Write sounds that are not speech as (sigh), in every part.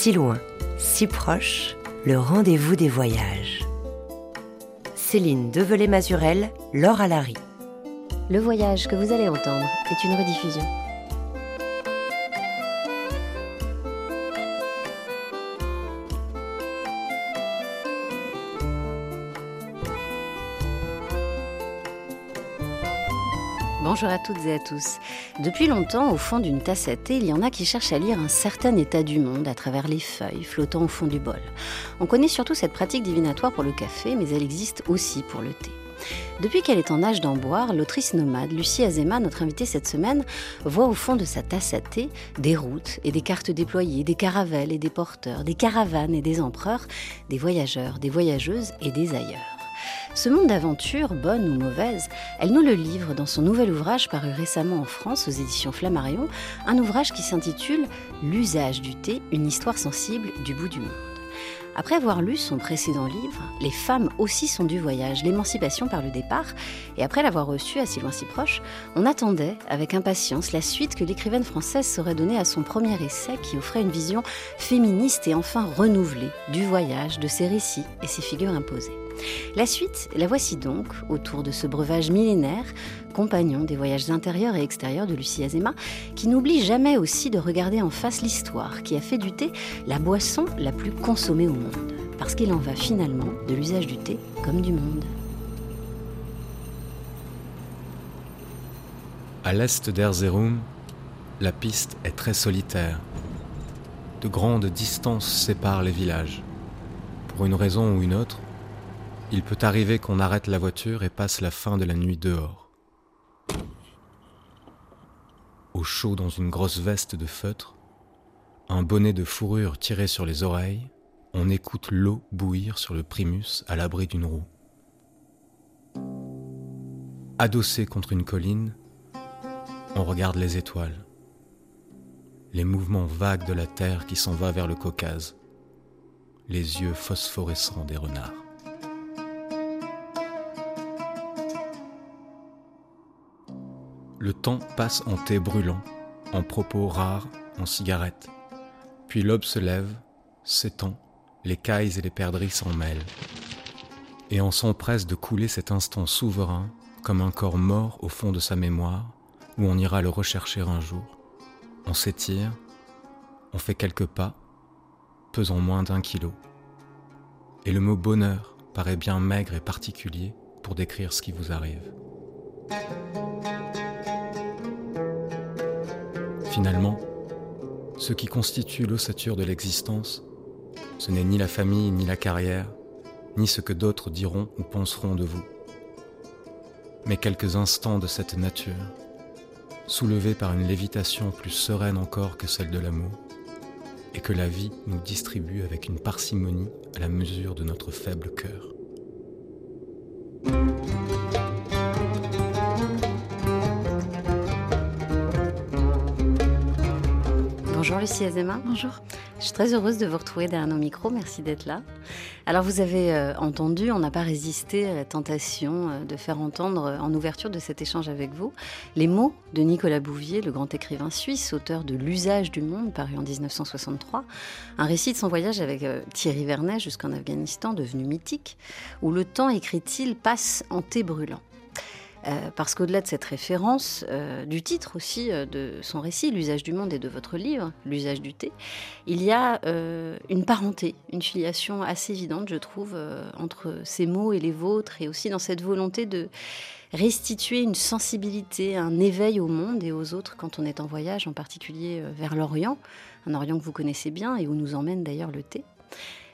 Si loin, si proche, le rendez-vous des voyages. Céline Develay-Mazurel, Laure Alary. Le voyage que vous allez entendre est une rediffusion. Bonjour à toutes et à tous. Depuis longtemps, au fond d'une tasse à thé, il y en a qui cherchent à lire un certain état du monde à travers les feuilles flottant au fond du bol. On connaît surtout cette pratique divinatoire pour le café, mais elle existe aussi pour le thé. Depuis qu'elle est en âge d'en boire, l'autrice nomade Lucie Azema, notre invitée cette semaine, voit au fond de sa tasse à thé des routes et des cartes déployées, des caravelles et des porteurs, des caravanes et des empereurs, des voyageurs, des voyageuses et des ailleurs. Ce monde d'aventure, bonne ou mauvaise, elle nous le livre dans son nouvel ouvrage paru récemment en France aux éditions Flammarion, un ouvrage qui s'intitule L'usage du thé, une histoire sensible du bout du monde. Après avoir lu son précédent livre, Les femmes aussi sont du voyage, l'émancipation par le départ, et après l'avoir reçu à si loin si proche, on attendait avec impatience la suite que l'écrivaine française serait donnée à son premier essai qui offrait une vision féministe et enfin renouvelée du voyage, de ses récits et ses figures imposées. La suite, la voici donc, autour de ce breuvage millénaire, compagnon des voyages intérieurs et extérieurs de Lucie Azema, qui n'oublie jamais aussi de regarder en face l'histoire qui a fait du thé la boisson la plus consommée au monde. Parce qu'il en va finalement de l'usage du thé comme du monde. À l'est d'Erzerum, la piste est très solitaire. De grandes distances séparent les villages. Pour une raison ou une autre, il peut arriver qu'on arrête la voiture et passe la fin de la nuit dehors. Au chaud dans une grosse veste de feutre, un bonnet de fourrure tiré sur les oreilles, on écoute l'eau bouillir sur le primus à l'abri d'une roue. Adossé contre une colline, on regarde les étoiles, les mouvements vagues de la terre qui s'en va vers le Caucase, les yeux phosphorescents des renards. Le temps passe en thé brûlant, en propos rares, en cigarettes. Puis l'aube se lève, s'étend, les cailles et les perdrix s'en mêlent. Et on s'empresse de couler cet instant souverain comme un corps mort au fond de sa mémoire, où on ira le rechercher un jour. On s'étire, on fait quelques pas, pesant moins d'un kilo. Et le mot bonheur paraît bien maigre et particulier pour décrire ce qui vous arrive. Finalement, ce qui constitue l'ossature de l'existence, ce n'est ni la famille, ni la carrière, ni ce que d'autres diront ou penseront de vous, mais quelques instants de cette nature, soulevés par une lévitation plus sereine encore que celle de l'amour, et que la vie nous distribue avec une parcimonie à la mesure de notre faible cœur. Lucie Azema. Bonjour. Je suis très heureuse de vous retrouver derrière nos micros. Merci d'être là. Alors vous avez euh, entendu, on n'a pas résisté à la tentation euh, de faire entendre euh, en ouverture de cet échange avec vous les mots de Nicolas Bouvier, le grand écrivain suisse, auteur de L'usage du monde, paru en 1963, un récit de son voyage avec Thierry Vernet jusqu'en Afghanistan, devenu mythique, où le temps, écrit-il, passe en thé brûlant. Euh, parce qu'au-delà de cette référence, euh, du titre aussi euh, de son récit, L'usage du monde et de votre livre, L'usage du thé, il y a une parenté, une filiation assez évidente, je trouve, entre ces mots et les vôtres, et aussi dans cette volonté de restituer une sensibilité, un éveil au monde et aux autres quand on est en voyage, en particulier vers l'Orient, un Orient que vous connaissez bien et où nous emmène d'ailleurs le thé.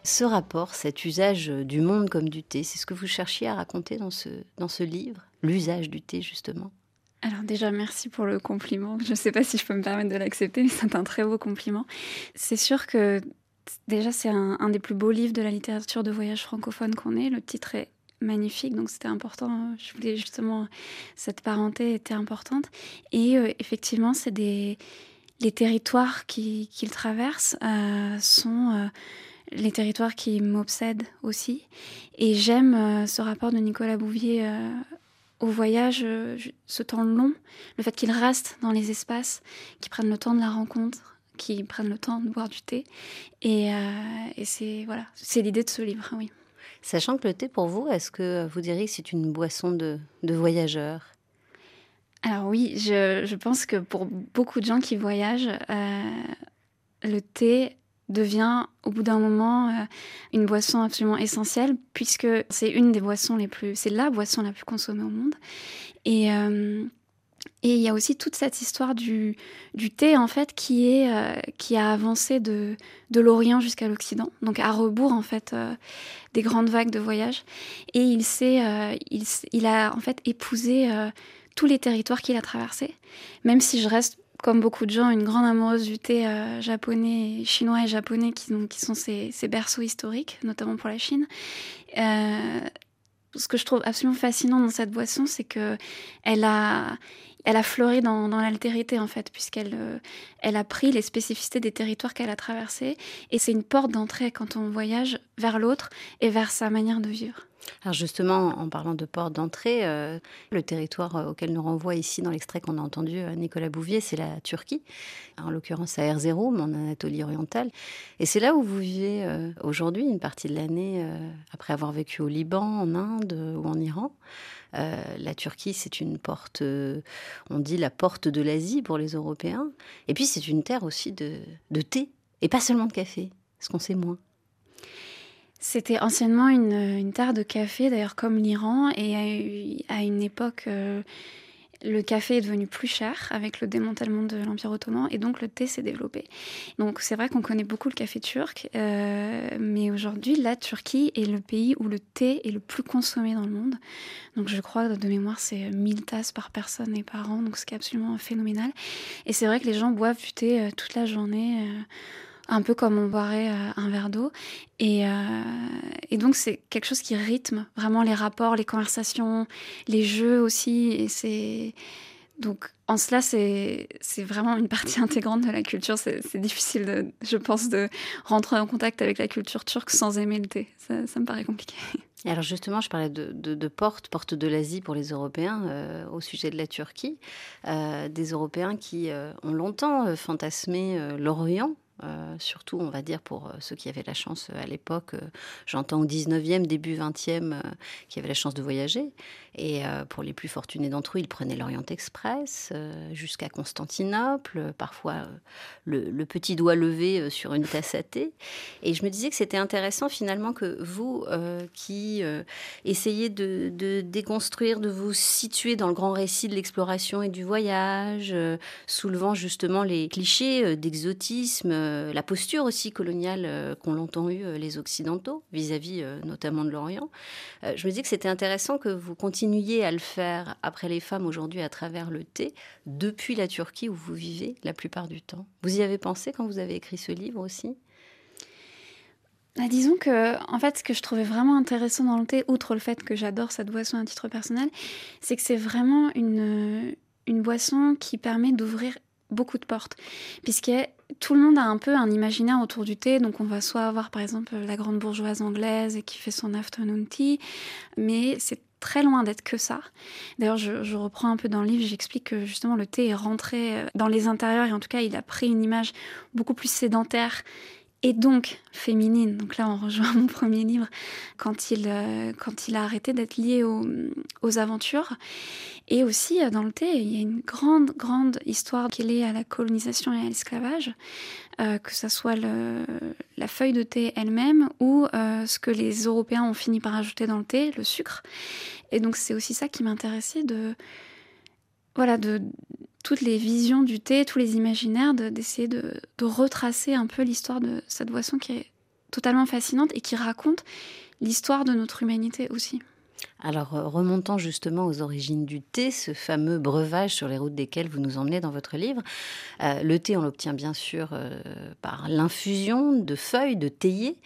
Ce rapport, cet usage du monde comme du thé, c'est ce que vous cherchiez à raconter dans ce, dans ce livre, l'usage du thé justement alors déjà, merci pour le compliment. Je ne sais pas si je peux me permettre de l'accepter, mais c'est un très beau compliment. C'est sûr que déjà, c'est un, des plus beaux livres de la littérature de voyage francophone qu'on ait. Le titre est magnifique, donc c'était important. Je voulais justement, cette parenté était importante. Et euh, effectivement, c'est des... Les territoires qu'il traverse euh, sont... Euh, les territoires qui m'obsèdent aussi. Et j'aime ce rapport de Nicolas Bouvier au voyage, euh, ce temps long, le fait qu'il reste dans les espaces, qu'il prenne le temps de la rencontre, qui prennent le temps de boire du thé. Et, et c'est voilà, c'est l'idée de ce livre, oui. Sachant que le thé, pour vous, est-ce que vous diriez que c'est une boisson de, de voyageurs? Alors oui, je, je, pense que pour beaucoup de gens qui voyagent, euh, le thé devient au bout d'un moment euh, une boisson absolument essentielle puisque c'est une des boissons les plus, c'est la boisson la plus consommée au monde. Et euh, et il y a aussi toute cette histoire du, du thé en fait qui est euh, qui a avancé de, de l'Orient jusqu'à l'Occident, donc à rebours en fait des grandes vagues de voyage. Et il il, il, a en fait épousé tous les territoires qu'il a traversés, même si je reste comme beaucoup de gens, une grande amoureuse du thé euh, japonais, chinois et japonais, qui, sont ses, berceaux historiques, notamment pour la Chine. Euh, ce que je trouve absolument fascinant dans cette boisson, c'est que elle a, fleuri dans, l'altérité en fait, puisqu'elle euh, a pris les spécificités des territoires qu'elle a traversés, et c'est une porte d'entrée quand on voyage vers l'autre et vers sa manière de vivre. Alors justement, en parlant de porte d'entrée, euh, le territoire euh, auquel nous renvoie ici dans l'extrait qu'on a entendu euh, Nicolas Bouvier, c'est la Turquie, en l'occurrence à R0, en Anatolie orientale. Et c'est là où vous vivez aujourd'hui, une partie de l'année, après avoir vécu au Liban, en Inde ou en Iran. la Turquie, c'est une porte, on dit la porte de l'Asie pour les Européens. Et puis c'est une terre aussi de, de thé, et pas seulement de café, ce qu'on sait c'était anciennement une, terre de café, d'ailleurs comme l'Iran, et à, une époque, euh, le café est devenu plus cher avec le démantèlement de l'Empire ottoman, et donc le thé s'est développé. Donc c'est vrai qu'on connaît beaucoup le café turc, euh, mais aujourd'hui, la Turquie est le pays où le thé est le plus consommé dans le monde. Donc je crois, de mémoire, c'est 1000 tasses par personne et par an, donc ce qui est absolument phénoménal. Et c'est vrai que les gens boivent du thé euh, toute la journée un peu comme on boirait euh, un verre d'eau. Et, euh, et, donc c'est quelque chose qui rythme vraiment les rapports, les conversations, les jeux aussi. Et c'est donc en cela c'est vraiment une partie (laughs) intégrante de la culture. C'est difficile, de, je pense, de rentrer en contact avec la culture turque sans aimer le thé. Ça, me paraît compliqué. alors justement, je parlais de, de, porte, porte de l'Asie pour les Européens euh, au sujet de la Turquie. des Européens qui ont longtemps fantasmé l'Orient euh, surtout, on va dire, pour euh, ceux qui avaient la chance euh, à l'époque, j'entends au 19e, début 20e, qui avaient la chance de voyager. Et pour les plus fortunés d'entre eux, ils prenaient l'Orient Express jusqu'à Constantinople, parfois le, petit doigt levé sur une tasse à thé. Et je me disais que c'était intéressant finalement que vous, qui essayez de, de, déconstruire, de vous situer dans le grand récit de l'exploration et du voyage, soulevant justement les clichés d'exotisme, euh, la posture aussi coloniale euh, qu'ont longtemps eu euh, les Occidentaux vis-à-vis notamment de l'Orient. je me dis que c'était intéressant que vous continuiez à le faire après les femmes aujourd'hui à travers le thé, depuis la Turquie où vous vivez la plupart du temps. Vous y avez pensé quand vous avez écrit ce livre aussi? Bah, disons que, en fait, ce que je trouvais vraiment intéressant dans le thé, outre le fait que j'adore cette boisson à titre personnel, c'est que c'est vraiment une, une boisson qui permet d'ouvrir beaucoup de portes, puisque tout le monde a un peu un imaginaire autour du thé. Donc, on va soit avoir, par exemple, la grande bourgeoise anglaise qui fait son afternoon tea, mais c'est très loin d'être que ça. D'ailleurs, je, je, reprends un peu dans le livre, j'explique que justement le thé est rentré dans les intérieurs et en tout cas, il a pris une image beaucoup plus sédentaire et donc féminine. Donc là, on rejoint (laughs) mon premier livre quand il, euh, quand il a arrêté d'être lié aux, aventures. Et aussi, euh, dans le thé, il y a une grande, grande histoire qui est liée à la colonisation et à l'esclavage, euh, que ce soit la feuille de thé elle-même ou ce que les Européens ont fini par ajouter dans le thé, le sucre. Et donc, c'est aussi ça qui m'intéressait de voilà, de, toutes les visions du thé, tous les imaginaires, d'essayer de, retracer un peu l'histoire de cette boisson qui est totalement fascinante et qui raconte l'histoire de notre humanité aussi. Alors, euh, remontant justement aux origines du thé, ce fameux breuvage sur les routes desquelles vous nous emmenez dans votre livre, euh, le thé, on l'obtient bien sûr euh, par l'infusion de feuilles de théier,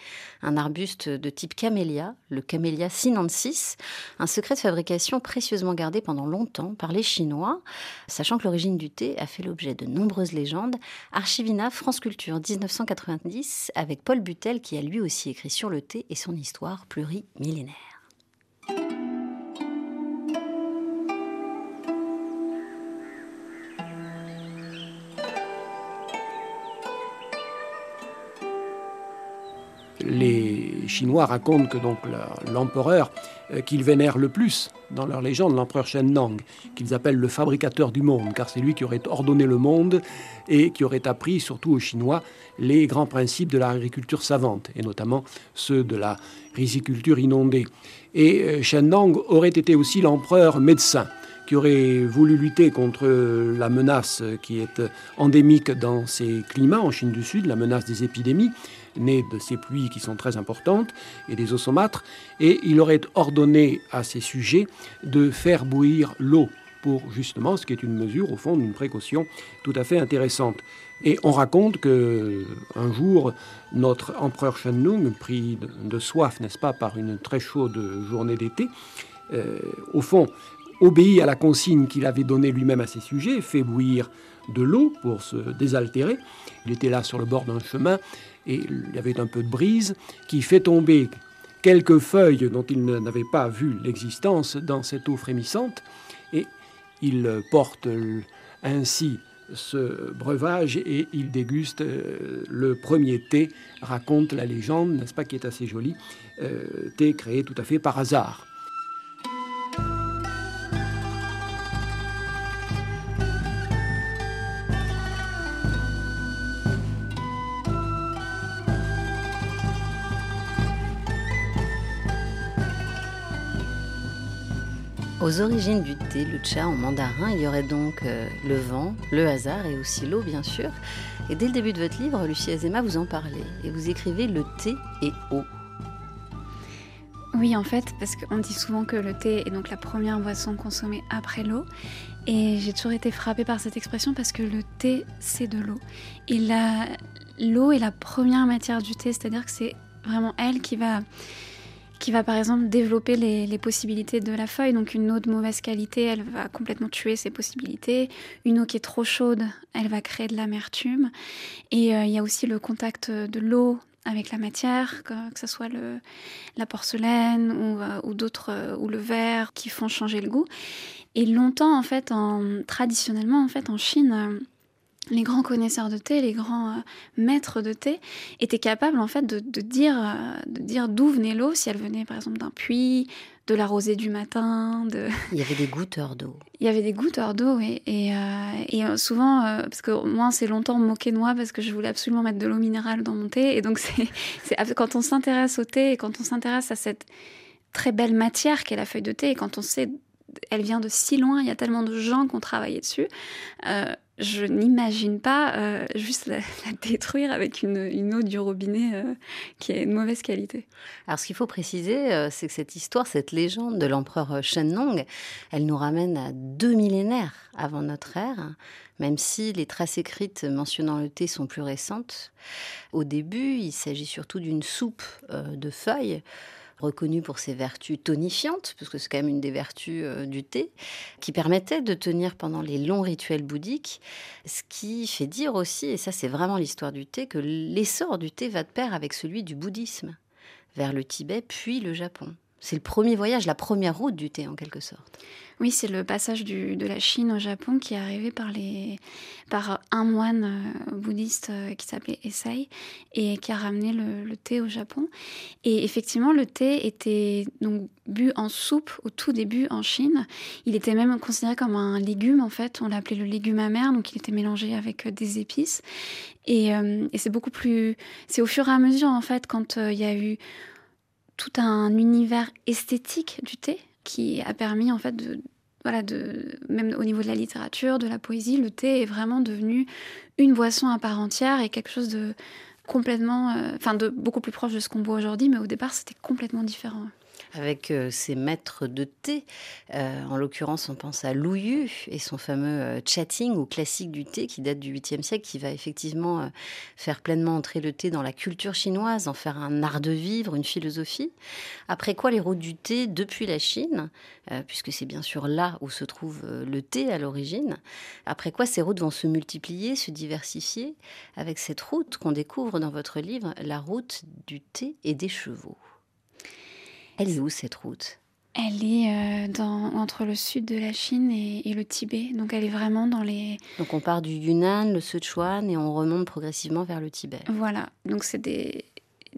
un arbuste de type camélia, le camélia sinensis, un secret de fabrication précieusement gardé pendant longtemps par les Chinois, sachant que l'origine du thé a fait l'objet de nombreuses légendes. Archivina France Culture 1990, avec Paul Butel qui a lui aussi écrit sur le thé et son histoire plurimillénaire. Les Chinois racontent que l'empereur euh, qu'ils vénèrent le plus dans leur légende, l'empereur Shen Nang, qu'ils appellent le fabricateur du monde, car c'est lui qui aurait ordonné le monde et qui aurait appris surtout aux Chinois les grands principes de l'agriculture savante, et notamment ceux de la riziculture inondée. Et euh, Shen Nang aurait été aussi l'empereur médecin qui aurait voulu lutter contre la menace qui est endémique dans ces climats en Chine du Sud, la menace des épidémies, nées de ces pluies qui sont très importantes et des eaux saumâtres, et il aurait ordonné à ces sujets de faire bouillir l'eau pour justement, ce qui est une mesure au fond d'une précaution tout à fait intéressante. Et on raconte que un jour, notre empereur Shenlong, pris de soif, n'est-ce pas, par une très chaude journée d'été, euh, au fond, obéit à la consigne qu'il avait donnée lui-même à ses sujets, fait bouillir de l'eau pour se désaltérer. Il était là sur le bord d'un chemin il y avait un peu de brise qui fait tomber quelques feuilles dont il n'avait pas vu l'existence dans cette eau frémissante et il porte ainsi ce breuvage et il déguste euh, le premier thé, raconte la légende, n'est-ce pas, qui est assez joli, euh, thé créé tout à fait par hasard. Aux origines du thé, le cha en mandarin, il y aurait donc euh, le vent, le hasard et aussi l'eau, bien sûr. Et dès le début de votre livre, Lucie Azema, vous en parlez. Et vous écrivez le thé et eau. Oui, en fait, parce qu'on dit souvent que le thé est donc la première boisson consommée après l'eau. Et j'ai toujours été frappée par cette expression parce que le thé, c'est de l'eau. Et l'eau est la première matière du thé, c'est-à-dire que c'est vraiment elle qui va qui va par exemple développer les, possibilités de la feuille. Donc une eau de mauvaise qualité, elle va complètement tuer ses possibilités. Une eau qui est trop chaude, elle va créer de l'amertume. Et euh, il y a aussi le contact de l'eau avec la matière, que, ce soit la porcelaine ou, euh, d'autres euh, ou le verre qui font changer le goût. Et longtemps en fait, en, traditionnellement en fait en Chine les grands connaisseurs de thé, les grands euh, maîtres de thé, étaient capables en fait de, dire, euh, de dire d'où venait l'eau, si elle venait par exemple d'un puits, de la rosée du matin. De... Il y avait des goutteurs d'eau. Il y avait des goutteurs d'eau et, et, euh, souvent, parce que moi c'est longtemps moqué de moi parce que je voulais absolument mettre de l'eau minérale dans mon thé et donc (laughs) c'est quand on s'intéresse au thé et quand on s'intéresse à cette très belle matière qu'est la feuille de thé et quand on sait elle vient de si loin, il y a tellement de gens qui ont travaillé dessus je n'imagine pas euh, juste la, détruire avec une, eau du robinet euh, qui est de mauvaise qualité. Alors ce qu'il faut préciser, euh, c'est que cette histoire, cette légende de l'empereur Shenlong, elle nous ramène à deux millénaires avant notre ère, même si les traces écrites mentionnant le thé sont plus récentes. Au début, il s'agit surtout d'une soupe de feuilles reconnu pour ses vertus tonifiantes, puisque c'est quand même une des vertus euh, du thé, qui permettait de tenir pendant les longs rituels bouddhiques, ce qui fait dire aussi, et ça c'est vraiment l'histoire du thé, que l'essor du thé va de pair avec celui du bouddhisme, vers le Tibet puis le Japon. C'est le premier voyage, la première route du thé en quelque sorte. Oui, c'est le passage de la Chine au Japon qui est arrivé par, les, par un moine euh, bouddhiste euh, qui s'appelait Esai et qui a ramené le, thé au Japon. Et effectivement, le thé était donc bu en soupe au tout début en Chine. Il était même considéré comme un légume en fait. On l'appelait le légume amer, donc il était mélangé avec euh, des épices. Et, et c'est beaucoup plus. C'est au fur et à mesure en fait quand il y a eu tout un univers esthétique du thé qui a permis en fait de voilà de même au niveau de la littérature, de la poésie, le thé est vraiment devenu une boisson à part entière et quelque chose de complètement euh, enfin de beaucoup plus proche de ce qu'on boit aujourd'hui mais au départ c'était complètement différent avec euh, ses maîtres de thé. Euh, en l'occurrence, on pense à Louyu et son fameux euh, chatting ou classique du thé qui date du 8e siècle, qui va effectivement faire pleinement entrer le thé dans la culture chinoise, en faire un art de vivre, une philosophie. Après quoi, les routes du thé depuis la Chine, puisque c'est bien sûr là où se trouve le thé à l'origine. Après quoi, ces routes vont se multiplier, se diversifier, avec cette route qu'on découvre dans votre livre, la route du thé et des chevaux. Elle est où cette route? Elle est euh, dans, entre le sud de la Chine et, le Tibet. Donc elle est vraiment dans les... Donc on part du Yunnan, le Sichuan et on remonte progressivement vers le Tibet. Voilà. Donc c'est des,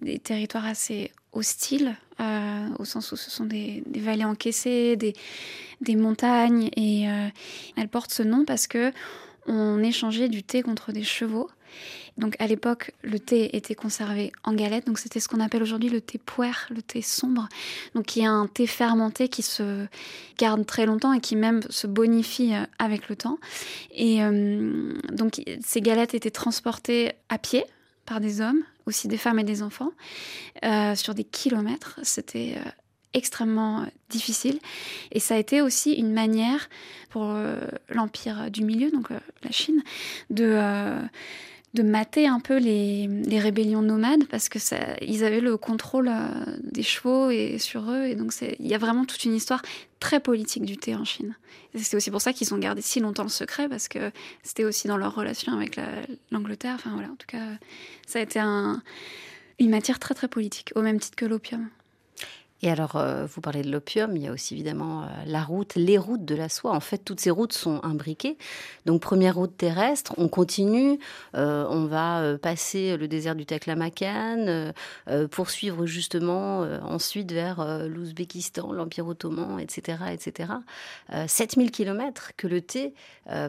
des territoires assez hostiles, euh, au sens où ce sont des, vallées encaissées, des, des montagnes, et euh, elle porte ce nom parce que on échangeait du thé contre des chevaux. Donc à l'époque, le thé était conservé en galette, donc c'était ce qu'on appelle aujourd'hui le thé puer, le thé sombre, donc qui est un thé fermenté qui se garde très longtemps et qui même se bonifie euh, avec le temps. Et donc ces galettes étaient transportées à pied par des hommes, aussi des femmes et des enfants, euh, sur des kilomètres. C'était euh, extrêmement difficile. Et ça a été aussi une manière pour euh, l'Empire du Milieu, donc la Chine, de de mater un peu les, rébellions nomades parce que ça, ils avaient le contrôle euh, des chevaux et sur eux et donc il y a vraiment toute une histoire très politique du thé en Chine. C'est aussi pour ça qu'ils ont gardé si longtemps le secret parce que c'était aussi dans leur relation avec l'Angleterre. Enfin voilà, en tout cas, ça a été un, une matière très très politique au même titre que l'opium. Et alors, euh, vous parlez de l'opium, il y a aussi évidemment euh, la route, les routes de la soie. En fait, toutes ces routes sont imbriquées. Donc, première route terrestre, on continue, euh, on va passer le désert du Taklamakan, poursuivre justement ensuite vers l'Ouzbékistan, l'Empire ottoman, etc. etc. 7000 kilomètres que le thé,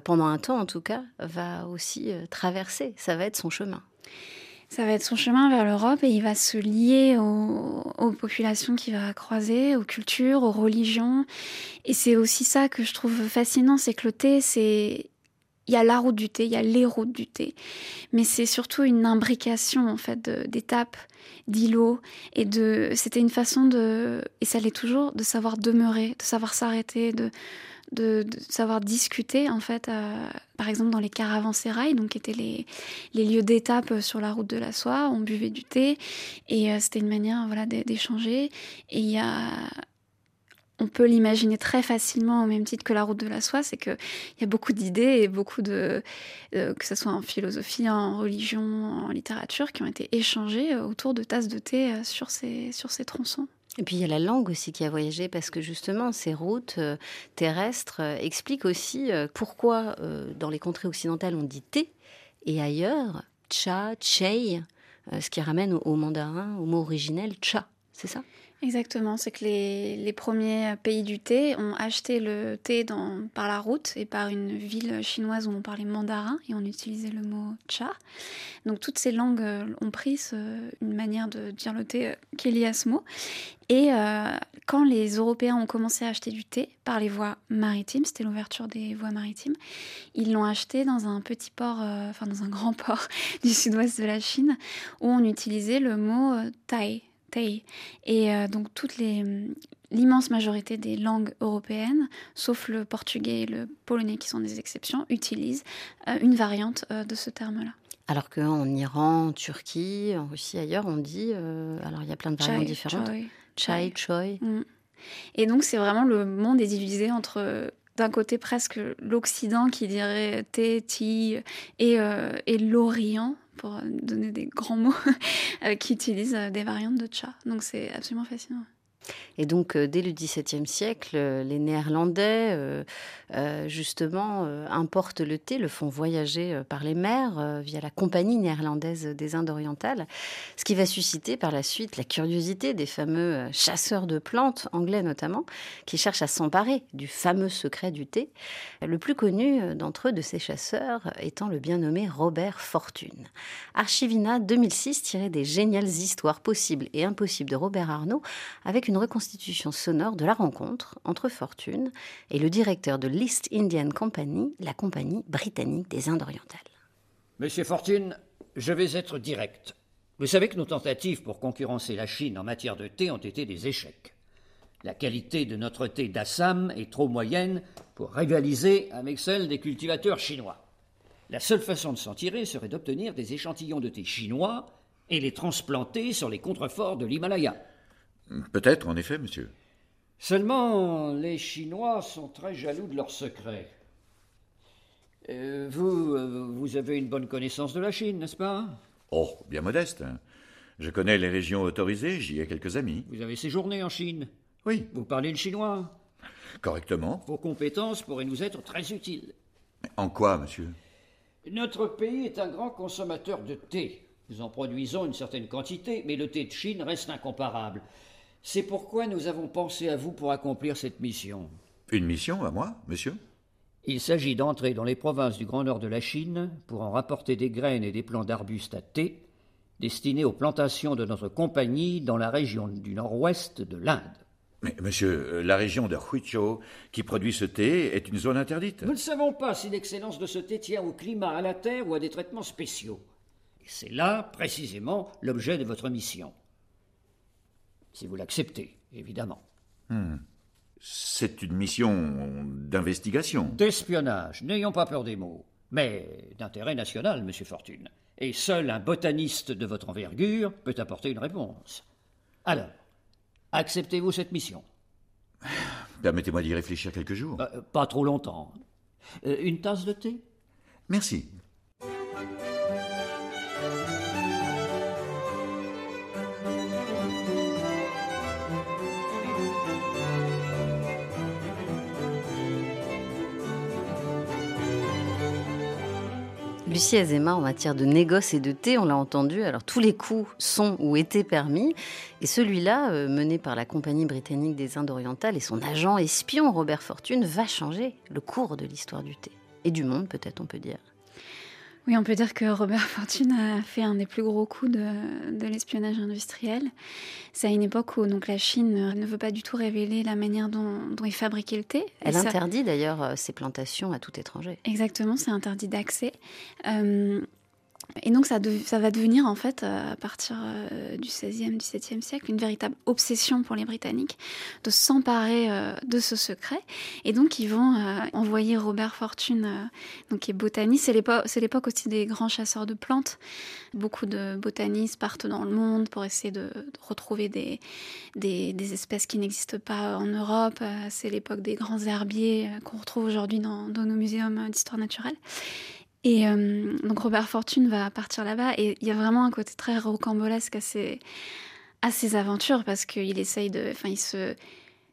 pendant un temps en tout cas, va aussi traverser. Ça va être son chemin ça va être son chemin vers l'Europe et il va se lier aux, populations qu'il va croiser, aux cultures, aux religions. Et c'est aussi ça que je trouve fascinant, c'est que le thé, c'est il y a la route du thé, il y a les routes du thé, mais c'est surtout une imbrication en fait d'étapes, d'îlots et de. C'était une façon de et ça l'est toujours de savoir demeurer, de savoir s'arrêter, de de, savoir discuter en fait, euh, par exemple dans les caravansérails, donc qui étaient les, les lieux d'étape sur la route de la soie, on buvait du thé et euh, c'était une manière voilà d'échanger. Et il y a on peut l'imaginer très facilement au même titre que la route de la soie, c'est qu'il y a beaucoup d'idées et beaucoup de, euh, que ce soit en philosophie, en religion, en littérature, qui ont été échangées autour de tasses de thé sur ces, sur ces tronçons. Et puis il y a la langue aussi qui a voyagé parce que justement ces routes euh, terrestres euh, expliquent aussi euh, pourquoi dans les contrées occidentales on dit thé et ailleurs cha, chei, ce qui ramène au mandarin, au mot originel cha, c'est ça? Exactement, c'est que les, premiers pays du thé ont acheté le thé par la route et par une ville chinoise où on parlait mandarin et on utilisait le mot cha. Donc toutes ces langues euh, ont pris une manière de dire le thé euh, qui est liée ce mot. Et euh, quand les Européens ont commencé à acheter du thé par les voies maritimes, c'était l'ouverture des voies maritimes, ils l'ont acheté dans un petit port, enfin dans un grand port (laughs) du sud-ouest de la Chine où on utilisait le mot et euh, donc toute l'immense majorité des langues européennes, sauf le portugais et le polonais qui sont des exceptions, utilisent euh, une variante euh, de ce terme-là. Alors qu'en Iran, en Turquie, en Russie, ailleurs, on dit. alors il y a plein de variantes différentes. Chai, choi. Mm. Et donc c'est vraiment le monde est divisé entre d'un côté presque l'Occident qui dirait thé, ti et, et l'Orient pour donner des grands mots, (laughs) euh, qui utilisent euh, des variantes de chat. Donc c'est absolument fascinant. Et donc, euh, dès le XVIIe siècle, euh, les Néerlandais, euh, justement, importent le thé, le font voyager par les mers via la Compagnie néerlandaise des Indes orientales, ce qui va susciter par la suite la curiosité des fameux chasseurs de plantes, anglais notamment, qui cherchent à s'emparer du fameux secret du thé. Le plus connu d'entre eux, de ces chasseurs, étant le bien nommé Robert Fortune. Archivina 2006 tirait des géniales histoires possibles et impossibles de Robert Arnaud avec une reconstitution sonore de la rencontre entre Fortune et le directeur de l'East Indian Company, la compagnie britannique des Indes orientales. Monsieur Fortune, je vais être direct. Vous savez que nos tentatives pour concurrencer la Chine en matière de thé ont été des échecs. La qualité de notre thé d'Assam est trop moyenne pour rivaliser avec celle des cultivateurs chinois. La seule façon de s'en tirer serait d'obtenir des échantillons de thé chinois et les transplanter sur les contreforts de l'Himalaya. Peut-être, en effet, monsieur. Seulement, les Chinois sont très jaloux de leurs secrets. Euh, vous, euh, vous avez une bonne connaissance de la Chine, n'est-ce pas? Oh, bien modeste. Hein. Je connais les régions autorisées, j'y ai quelques amis. Vous avez séjourné en Chine? Oui. Vous parlez le chinois? Correctement. Vos compétences pourraient nous être très utiles. En quoi, monsieur? Notre pays est un grand consommateur de thé. Nous en produisons une certaine quantité, mais le thé de Chine reste incomparable. C'est pourquoi nous avons pensé à vous pour accomplir cette mission. Une mission à moi, monsieur? Il s'agit d'entrer dans les provinces du Grand Nord de la Chine pour en rapporter des graines et des plants d'arbustes à thé destinés aux plantations de notre compagnie dans la région du nord-ouest de l'Inde. Mais, monsieur, la région de Huizhou, qui produit ce thé, est une zone interdite. Nous ne savons pas si l'excellence de ce thé tient au climat, à la terre ou à des traitements spéciaux. Et c'est là, précisément, l'objet de votre mission. Si vous l'acceptez, évidemment. Hmm. C'est une mission d'investigation. D'espionnage, n'ayons pas peur des mots. Mais d'intérêt national, monsieur Fortune. Et seul un botaniste de votre envergure peut apporter une réponse. Alors, acceptez-vous cette mission? Permettez-moi d'y réfléchir quelques jours. Euh, Pas trop longtemps. Euh, une tasse de thé? Merci. Lucie Azema, en matière de négoce et de thé, on l'a entendu, alors tous les coups sont ou étaient permis. Et celui-là, euh, mené par la Compagnie britannique des Indes orientales et son agent espion Robert Fortune, va changer le cours de l'histoire du thé. Et du monde, peut-être, on peut dire. Oui, on peut dire que Robert (laughs) Fortune a fait un des plus gros coups de, de l'espionnage industriel. C'est à une époque où donc, la Chine ne veut pas du tout révéler la manière dont, dont il fabriquait le thé. Elle ça- interdit d'ailleurs euh, ses plantations à tout étranger. Exactement, c'est interdit d'accès. Euh, et donc ça, va devenir en fait euh, à partir euh, du 16e, 17e siècle une véritable obsession pour les Britanniques de s'emparer euh, de ce secret. Et donc ils vont envoyer Robert Fortune, donc qui est botaniste. C'est l'époque, aussi des grands chasseurs de plantes. Beaucoup de botanistes partent dans le monde pour essayer de, retrouver des, espèces qui n'existent pas en Europe. C'est l'époque des grands herbiers qu'on retrouve aujourd'hui dans, dans nos muséums d'histoire naturelle. Et euh, donc Robert Fortune va partir là-bas et il y a vraiment un côté très rocambolesque à ses, à ses aventures parce qu'il essaye de... Enfin, il se...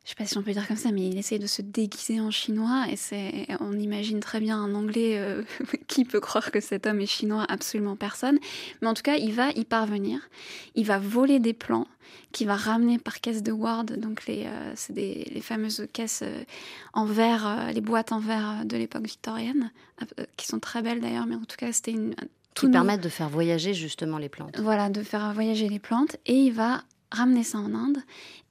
Je sais pas si on peut dire comme ça, mais il essaye de se déguiser en chinois et c'est, on imagine très bien un anglais euh, (laughs) qui peut croire que cet homme est chinois, absolument personne. Mais en tout cas, il va y parvenir. Il va voler des plans qu'il va ramener par caisse de Ward, donc les, euh, c'est des, les fameuses caisses euh, en verre, les boîtes en verre de l'époque victorienne, qui sont très belles d'ailleurs, mais en tout cas, c'était une. un Qui permettent de faire voyager justement les plantes. voilà, de faire voyager les plantes et il va ramener ça en Inde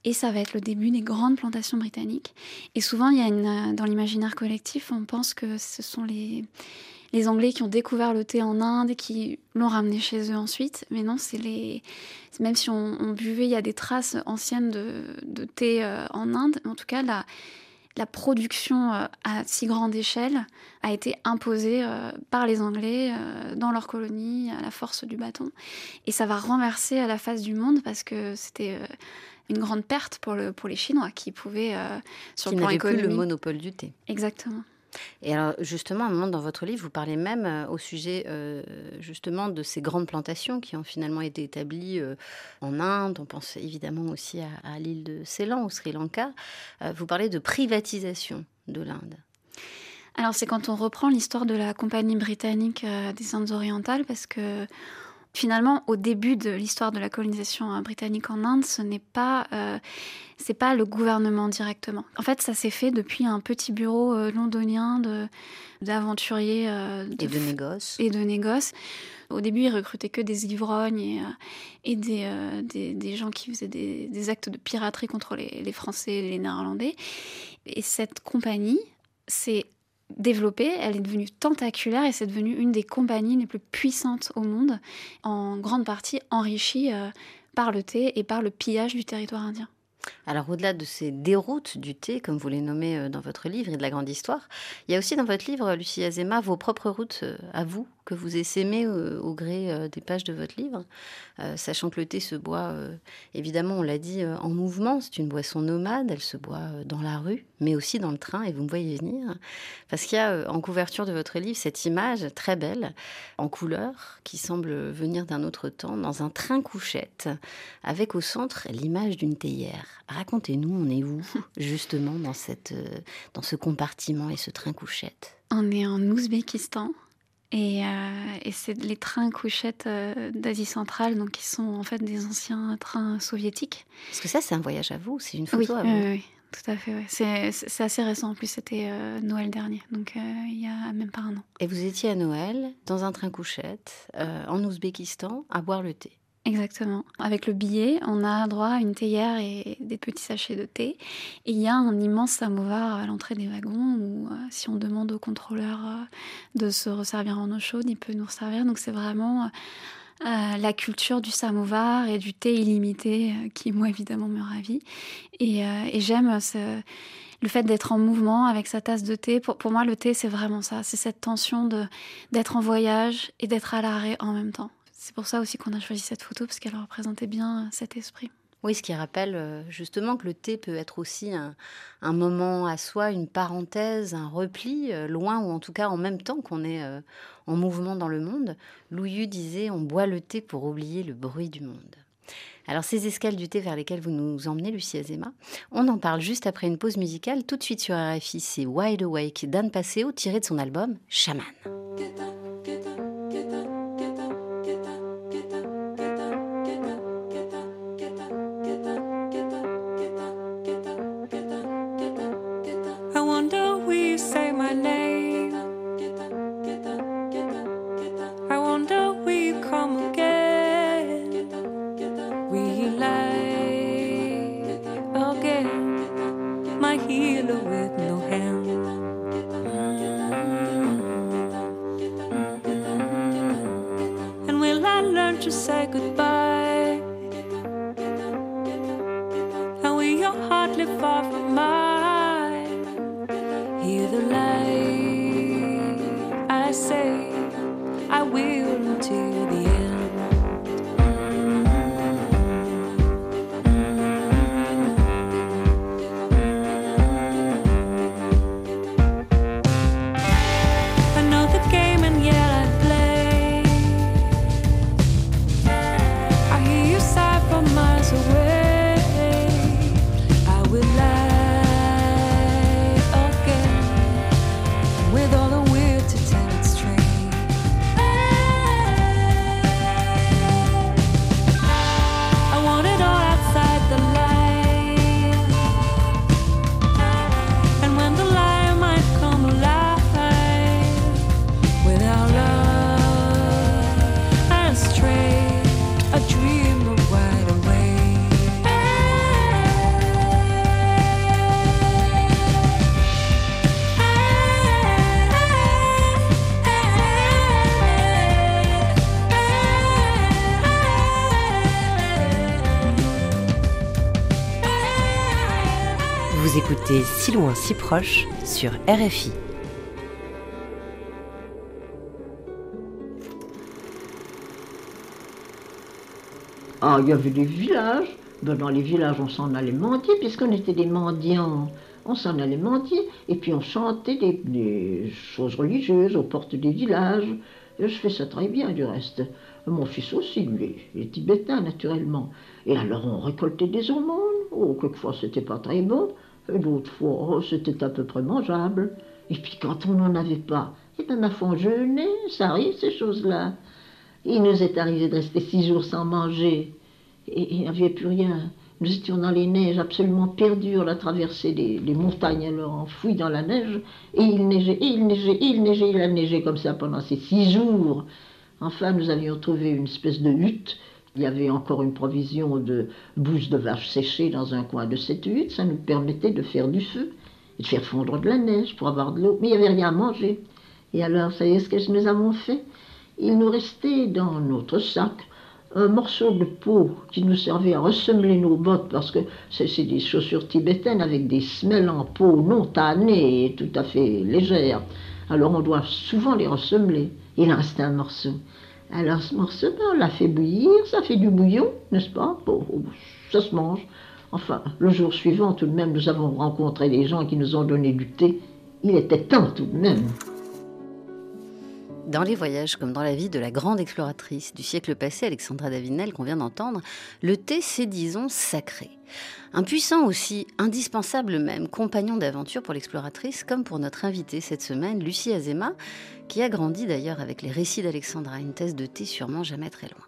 et ça va être le début des grandes plantations britanniques. Et souvent, il y a une, euh, dans l'imaginaire collectif, on pense que ce sont les, Anglais qui ont découvert le thé en Inde et qui l'ont ramené chez eux ensuite. Mais non, c'est les. Même si on, buvait, il y a des traces anciennes de, de thé euh, en Inde. En tout cas, la, la production euh, à si grande échelle a été imposée euh, par les Anglais euh, dans leur colonie à la force du bâton. Et ça va renverser à la face du monde parce que c'était une grande perte pour, le, pour les Chinois qui pouvaient, euh, sur Qui le plan n'avaient plus le monopole du thé. Exactement. Et alors, justement, à un moment dans votre livre, vous parlez même euh, au sujet euh, justement de ces grandes plantations qui ont finalement été établies euh, en Inde. On pense évidemment aussi à, l'île de Ceylan, au Sri Lanka. Vous parlez de privatisation de l'Inde. Alors c'est quand on reprend l'histoire de la compagnie britannique des Indes orientales parce que finalement au début de l'histoire de la colonisation euh, britannique en Inde, ce n'est pas euh, c'est pas le gouvernement directement. En fait, ça s'est fait depuis un petit bureau euh, londonien de d'aventuriers euh, Et de négoce. et de négoce. Au début, ils recrutaient que des ivrognes et, et des, des, des gens qui faisaient des, des actes de piraterie contre les, les Français et les Néerlandais. Et cette compagnie s'est développée, elle est devenue tentaculaire et c'est devenu une des compagnies les plus puissantes au monde, en grande partie enrichie euh, par le thé et par le pillage du territoire indien. Alors, au-delà de ces déroutes du thé, comme vous les nommez euh, dans votre livre, et de la grande histoire, il y a aussi dans votre livre, Lucie Azema, vos propres routes euh, à vous, que vous essaimez euh, au gré euh, des pages de votre livre, Euh, sachant que le thé se boit, euh, évidemment, on l'a dit, en mouvement. C'est une boisson nomade, elle se boit dans la rue, mais aussi dans le train, et vous me voyez venir. Parce qu'il y a en couverture de votre livre cette image très belle, en couleur, qui semble venir d'un autre temps, dans un train couchette, avec au centre l'image d'une théière. Racontez-nous, on est où, (laughs) justement, dans, cette, dans ce compartiment et ce train couchette? On est en Ouzbékistan Et, et c'est les trains couchettes d'Asie centrale, donc qui sont en fait des anciens trains soviétiques. Parce que ça, c'est un voyage à vous, c'est une photo oui, à vous. oui, tout à fait. Ouais. C'est assez récent. En plus, c'était Noël dernier, donc il y a même pas un an. Et vous étiez à Noël, dans un train couchette, en Ouzbékistan, à boire le thé. Exactement. Avec le billet, on a droit à une théière et des petits sachets de thé. Et il y a un immense samovar à l'entrée des wagons où, euh, si on demande au contrôleur euh, de se resservir en eau chaude, il peut nous resservir. Donc c'est vraiment euh, la culture du samovar et du thé illimité qui, moi, évidemment, me ravit. Et, j'aime le fait d'être en mouvement avec sa tasse de thé, pour, pour moi, le thé, c'est vraiment ça. C'est cette tension d'être en voyage et d'être à l'arrêt en même temps. C'est pour ça aussi qu'on a choisi cette photo, parce qu'elle représentait bien cet esprit. Oui, ce qui rappelle euh, justement que le thé peut être aussi un, moment à soi, une parenthèse, un repli, euh, loin ou en tout cas en même temps qu'on est euh, en mouvement dans le monde. Louyu disait On boit le thé pour oublier le bruit du monde. Alors, ces escales du thé vers lesquelles vous nous emmenez, Lucie Azema, on en parle juste après une pause musicale. Tout de suite sur RFI, c'est Wide Awake d'Anne Passeo, tiré de son album Shaman. Loin, si proche sur RFI. Ah, il y avait des villages. Dans les villages, on s'en allait mendier, puisqu'on était des mendiants. On s'en allait mendier, et puis on chantait des, choses religieuses aux portes des villages. je fais ça très bien, du reste. Mon fils aussi, il est tibétain, naturellement. Et alors, on récoltait des aumônes. Oh, quelquefois, c'était pas très bon. D'autres fois, c'était à peu près mangeable. Et puis quand on n'en avait pas, et bien ma foi, ça arrive ces choses-là. Il nous est arrivé de rester six jours sans manger, et il n'y avait plus rien. Nous étions dans les neiges, absolument perdus. On a traversé les, montagnes, alors enfouis dans la neige, et il neigeait, il neigeait, il neigeait, il a neigé comme ça pendant ces six jours. Enfin, nous avions trouvé une espèce de hutte il y avait encore une provision de bouses de vaches séchées dans un coin de cette hutte. Ça nous permettait de faire du feu et de faire fondre de la neige pour avoir de l'eau. Mais il n'y avait rien à manger. Et alors, y est, ce que nous avons fait Il nous restait dans notre sac un morceau de peau qui nous servait à ressemeler nos bottes parce que c'est des chaussures tibétaines avec des semelles en peau non tannées et tout à fait légères. Alors on doit souvent les ressemeler. Il en restait un morceau. Alors ce morceau, on l'a fait bouillir, ça fait du bouillon, n'est-ce pas? Bon, Ça se mange. Enfin, le jour suivant, tout de même, nous avons rencontré des gens qui nous ont donné du thé. Il était temps tout de même. Dans les voyages, comme dans la vie de la grande exploratrice du siècle passé, Alexandra Davinel, qu'on vient d'entendre, le thé, c'est, disons, sacré. Un puissant aussi, indispensable même, compagnon d'aventure pour l'exploratrice, comme pour notre invitée cette semaine, Lucie Azema, qui a grandi d'ailleurs avec les récits d'Alexandra, une thèse de thé sûrement jamais très loin.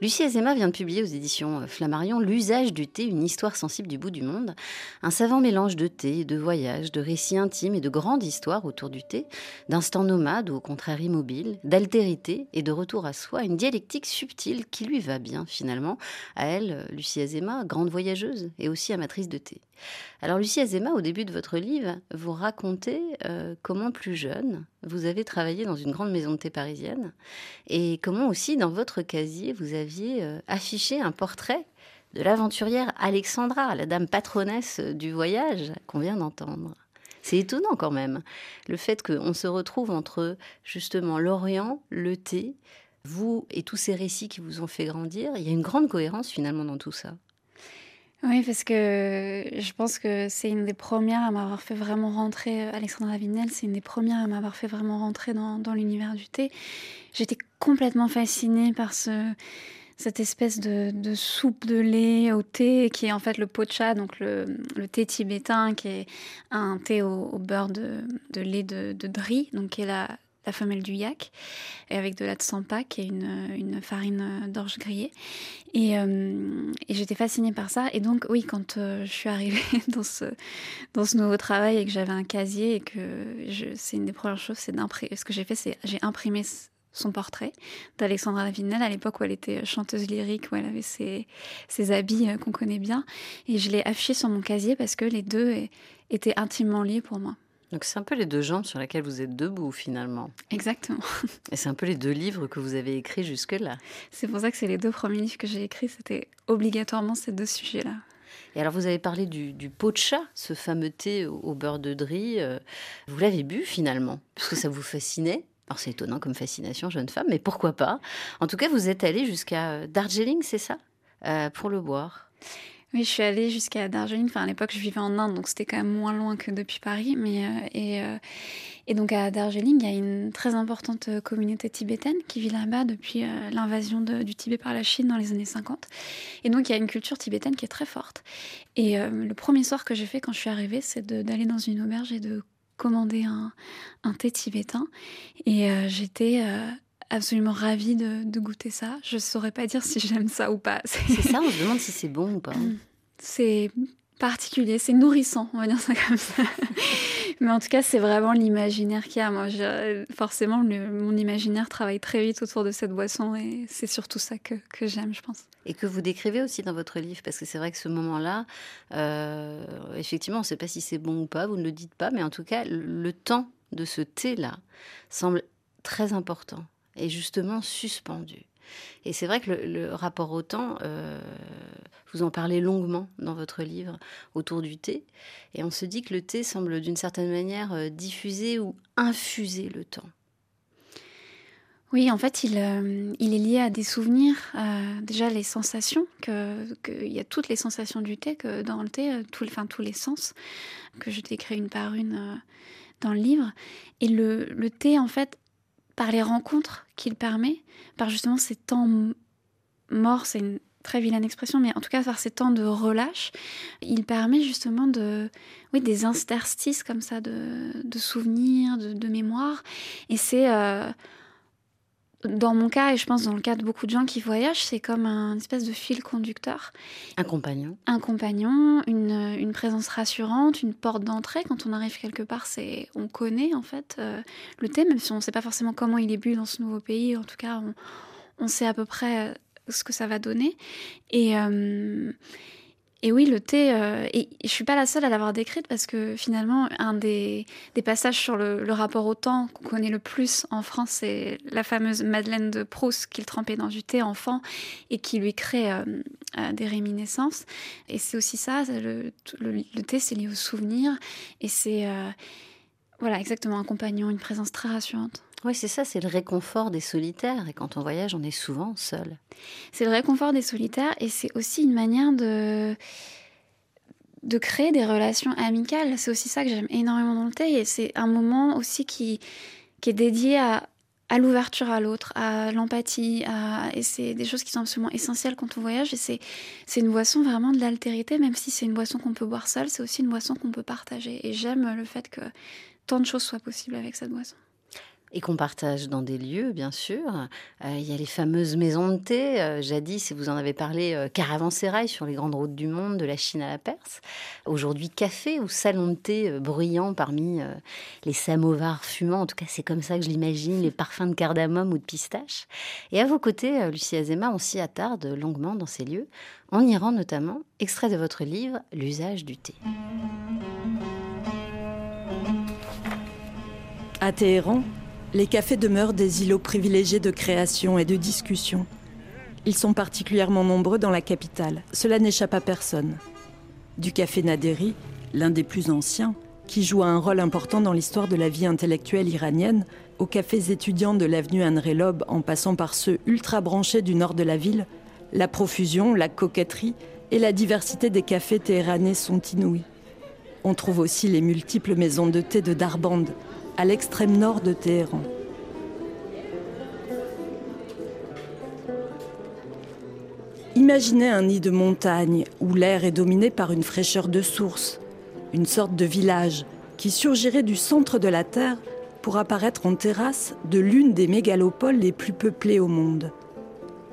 Lucie Azema vient de publier aux éditions Flammarion L'usage du thé, une histoire sensible du bout du monde. Un savant mélange de thé, de voyages, de récits intimes et de grandes histoires autour du thé, d'instants nomades ou au contraire immobiles, d'altérité et de retour à soi, une dialectique subtile qui lui va bien finalement à elle, Lucie Azema, grande voyageuse et aussi amatrice de thé. Alors Lucie Azema, au début de votre livre, vous racontez euh, comment plus jeune, vous avez travaillé dans une grande maison de thé parisienne et comment aussi dans votre casier, vous aviez euh, affiché un portrait de l'aventurière Alexandra, la dame patronesse du voyage qu'on vient d'entendre. C'est étonnant quand même, le fait qu'on se retrouve entre justement l'Orient, le thé, vous et tous ces récits qui vous ont fait grandir. Il y a une grande cohérence finalement dans tout ça. Oui, parce que je pense que c'est une des premières à m'avoir fait vraiment rentrer, euh, Alexandra Vinel, c'est une des premières à m'avoir fait vraiment rentrer dans, dans l'univers du thé. J'étais complètement fascinée par ce, cette espèce de, de, soupe de lait au thé, qui est en fait le pocha, donc le, le thé tibétain, qui est un thé au, beurre de, de lait de, de dri, donc qui est la, la femelle du yak, et avec de la tsampa, qui est une, une farine d'orge grillée. Et, euh, et j'étais fascinée par ça. Et donc, oui, quand euh, je suis arrivée (laughs) dans ce, dans ce nouveau travail et que j'avais un casier et que c'est une des premières choses, c'est d'imprimer. Ce que j'ai fait, c'est j'ai imprimé son portrait d'Alexandra Lavinel à l'époque où elle était chanteuse lyrique, où elle avait ses, ses habits euh, qu'on connaît bien. Et je l'ai affiché sur mon casier parce que les deux étaient intimement liés pour moi. Donc c'est un peu les deux jambes sur lesquelles vous êtes debout finalement. Exactement. Et c'est un peu les deux livres que vous avez écrits jusque-là. C'est pour ça que c'est les deux premiers livres que j'ai écrits, c'était obligatoirement ces deux sujets-là. Et alors vous avez parlé du, du pot de chat, ce fameux thé au, au beurre de dri. Euh, vous l'avez bu finalement, puisque ça vous fascinait. Alors c'est étonnant comme fascination, jeune femme, mais pourquoi pas En tout cas, vous êtes allée jusqu'à Darjeeling, c'est ça? Euh, Pour le boire. Oui, je suis allée jusqu'à Darjeeling. Enfin, à l'époque, je vivais en Inde, donc c'était quand même moins loin que depuis Paris. Mais euh, et, euh, et donc à Darjeeling, il y a une très importante communauté tibétaine qui vit là-bas depuis euh, l'invasion du Tibet par la Chine dans les années 50. Et donc il y a une culture tibétaine qui est très forte. Et euh, le premier soir que j'ai fait quand je suis arrivée, c'est d'aller dans une auberge et de commander un, thé tibétain. Et euh, j'étais absolument ravie de, de, goûter ça. Je saurais pas dire si j'aime ça ou pas. C'est ça, on se demande si c'est bon ou pas. C'est particulier, c'est nourrissant, on va dire ça comme ça. (laughs) Mais en tout cas, c'est vraiment l'imaginaire qu'il y a. Moi, je, forcément, le, mon imaginaire travaille très vite autour de cette boisson et c'est surtout ça que, que j'aime, je pense. Et que vous décrivez aussi dans votre livre, parce que c'est vrai que ce moment-là, euh, effectivement, on ne sait pas si c'est bon ou pas, vous ne le dites pas, mais en tout cas, le temps de ce thé-là semble très important et justement suspendu. Et c'est vrai que le, rapport au temps, euh, vous en parlez longuement dans votre livre autour du thé, et on se dit que le thé semble d'une certaine manière euh, diffuser ou infuser le temps. Oui, en fait, il, euh, est lié à des souvenirs, déjà les sensations, que, que, il y a toutes les sensations du thé, que dans le thé, enfin, tous les sens, que je décris une par une dans le livre. Et le thé, en fait, par les rencontres qu'il permet, par justement ces temps morts, c'est une très vilaine expression, mais en tout cas par ces temps de relâche, il permet justement de, oui, des interstices comme ça de, de souvenirs, de, de mémoire. Et c'est, euh, dans mon cas, et je pense dans le cas de beaucoup de gens qui voyagent, c'est comme un espèce de fil conducteur. Un compagnon. Un compagnon, une, une présence rassurante, une porte d'entrée. Quand on arrive quelque part, c'est on connaît en fait euh, le thé, même si on ne sait pas forcément comment il est bu dans ce nouveau pays. En tout cas, on, on sait à peu près ce que ça va donner. Et, euh, et oui, le thé, euh, et je suis pas la seule à l'avoir décrite parce que finalement, un des, passages sur le, rapport au temps qu'on connaît le plus en France, c'est la fameuse Madeleine de Proust qu'il trempait dans du thé enfant et qui lui crée euh, euh, des réminiscences. Et c'est aussi ça, le, le, le thé, c'est lié au souvenir et c'est, euh, voilà, exactement un compagnon, une présence très rassurante. Oui, c'est ça, c'est le réconfort des solitaires. Et quand on voyage, on est souvent seul. C'est le réconfort des solitaires et c'est aussi une manière de de créer des relations amicales. C'est aussi ça que j'aime énormément dans le thé. Et c'est un moment aussi qui, qui est dédié à, à l'ouverture à l'autre, à l'empathie, et c'est des choses qui sont absolument essentielles quand on voyage. Et c'est, c'est une boisson vraiment de l'altérité, même si c'est une boisson qu'on peut boire seule, c'est aussi une boisson qu'on peut partager. Et j'aime le fait que tant de choses soient possibles avec cette boisson et qu'on partage dans des lieux, bien sûr. Euh, il y a les fameuses maisons de thé. Euh, jadis, vous en avez parlé, euh, caravansérail sur les grandes routes du monde, de la Chine à la Perse. Aujourd'hui, café ou salon de thé bruyant parmi les samovars fumants. En tout cas, c'est comme ça que je l'imagine, les parfums de cardamome ou de pistache. Et à vos côtés, Lucie Azema, on s'y attarde longuement dans ces lieux, en Iran notamment. Extrait de votre livre, L'usage du thé. À Téhéran, les cafés demeurent des îlots privilégiés de création et de discussion. Ils sont particulièrement nombreux dans la capitale. Cela n'échappe à personne. Du café Naderi, l'un des plus anciens, qui joue un rôle important dans l'histoire de la vie intellectuelle iranienne, aux cafés étudiants de l'avenue Anrelob en passant par ceux ultra branchés du nord de la ville, la profusion, la coquetterie et la diversité des cafés téhéranais sont inouïs. On trouve aussi les multiples maisons de thé de Darband, à l'extrême nord de Téhéran. Imaginez un nid de montagne où l'air est dominé par une fraîcheur de source, une sorte de village qui surgirait du centre de la Terre pour apparaître en terrasse de l'une des mégalopoles les plus peuplées au monde.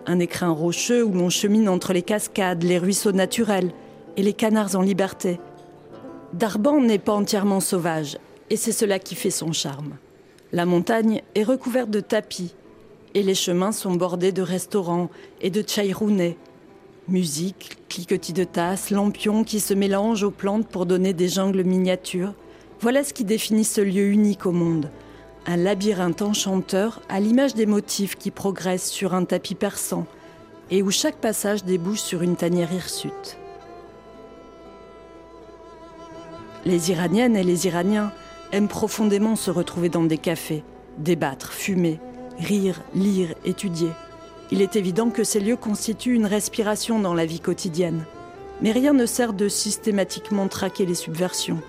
Un écrin rocheux où l'on chemine entre les cascades, les ruisseaux naturels et les canards en liberté. Darban n'est pas entièrement sauvage, et c'est cela qui fait son charme. La montagne est recouverte de tapis et les chemins sont bordés de restaurants et de chairounais. Musique, cliquetis de tasses, lampions qui se mélangent aux plantes pour donner des jungles miniatures. Voilà ce qui définit ce lieu unique au monde. Un labyrinthe enchanteur à l'image des motifs qui progressent sur un tapis persan et où chaque passage débouche sur une tanière hirsute. Les Iraniennes et les Iraniens aiment profondément se retrouver dans des cafés, débattre, fumer, rire, lire, étudier. Il est évident que ces lieux constituent une respiration dans la vie quotidienne. Mais rien ne sert de systématiquement traquer les subversions.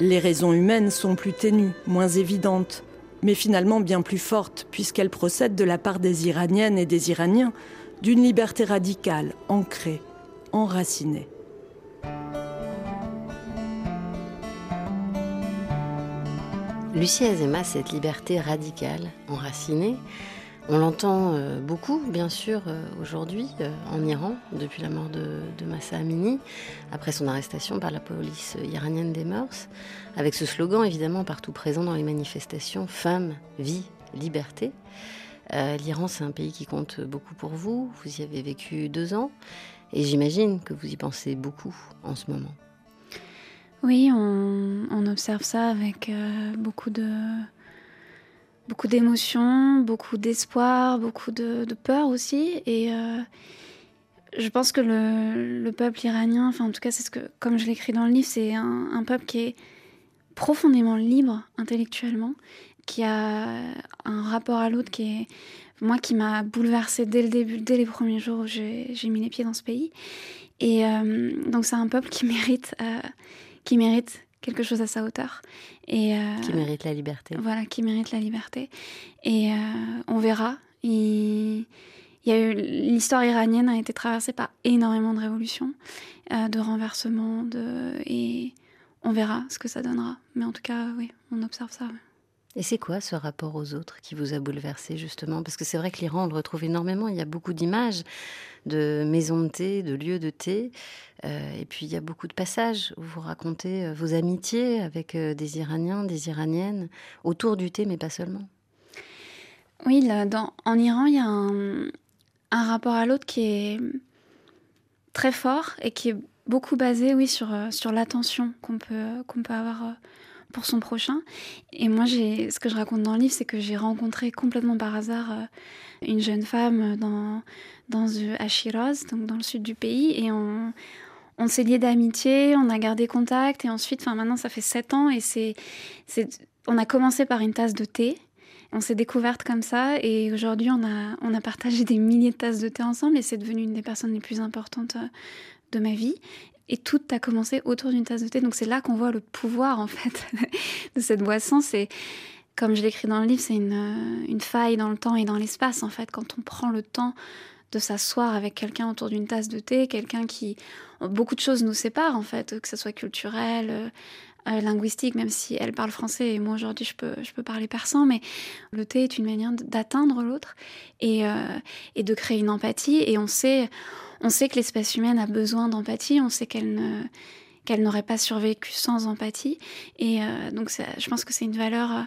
Les raisons humaines sont plus ténues, moins évidentes, mais finalement bien plus fortes, puisqu'elles procèdent de la part des Iraniennes et des Iraniens d'une liberté radicale, ancrée, enracinée. Lucie Azema, cette liberté radicale, enracinée, on l'entend euh, beaucoup, bien sûr, euh, aujourd'hui euh, en Iran, depuis la mort de, Massa Amini, après son arrestation par la police iranienne des mœurs, avec ce slogan évidemment partout présent dans les manifestations Femme, vie, liberté. L'Iran, c'est un pays qui compte beaucoup pour vous. Vous y avez vécu deux ans, et j'imagine que vous y pensez beaucoup en ce moment. Oui, on, observe ça avec euh, beaucoup de beaucoup d'émotions, beaucoup d'espoir, beaucoup de, peur aussi. Et euh, je pense que le, peuple iranien, enfin en tout cas c'est ce que, comme je l'écris dans le livre, c'est un, peuple qui est profondément libre intellectuellement, qui a un rapport à l'autre qui est moi qui m'a bouleversée dès le début, dès les premiers jours où j'ai mis les pieds dans ce pays. Et euh, donc c'est un peuple qui (laughs) mérite qui mérite quelque chose à sa hauteur. Et, euh, qui mérite la liberté. Voilà, qui mérite la liberté. Et euh, on verra. Il, y a eu l'histoire iranienne a été traversée par énormément de révolutions, euh, de renversements, de et on verra ce que ça donnera. Mais en tout cas, oui, on observe ça. Et c'est quoi ce rapport aux autres qui vous a bouleversé justement? Parce que c'est vrai que l'Iran, on le retrouve énormément. Il y a beaucoup d'images de maisons de thé, de lieux de thé. Euh, et puis il y a beaucoup de passages où vous racontez euh, vos amitiés avec euh, des Iraniens, des Iraniennes, autour du thé, mais pas seulement. Oui, là, en Iran, il y a un, un rapport à l'autre qui est très fort et qui est beaucoup basé, oui, sur, sur l'attention qu'on peut, qu'on peut avoir pour son prochain. Et moi, j'ai, ce que je raconte dans le livre, c'est que j'ai rencontré complètement par hasard euh, une jeune femme dans, dans, Shiraz, donc dans le sud du pays, et on, s'est liés d'amitié, on a gardé contact, et ensuite, enfin maintenant, ça fait sept ans, et c'est, on a commencé par une tasse de thé. On s'est découverte comme ça et aujourd'hui on a, on a partagé des milliers de tasses de thé ensemble et c'est devenu une des personnes les plus importantes euh, de ma vie. Et tout a commencé autour d'une tasse de thé. Donc c'est là qu'on voit le pouvoir en fait (laughs) de cette boisson. C'est comme je l'écris dans le livre, c'est une, une faille dans le temps et dans l'espace, en fait, quand on prend le temps de s'asseoir avec quelqu'un autour d'une tasse de thé, quelqu'un qui... Beaucoup de choses nous séparent, en fait, que ce soit culturel, euh, linguistique, même si elle parle français et moi aujourd'hui je peux, je peux parler persan, mais le thé est une manière d'atteindre l'autre et, euh, et, de créer une empathie. Et on sait, on sait que l'espèce humaine a besoin d'empathie, on sait qu'elle ne qu'elle n'aurait pas survécu sans empathie. Et euh, donc je pense que c'est une valeur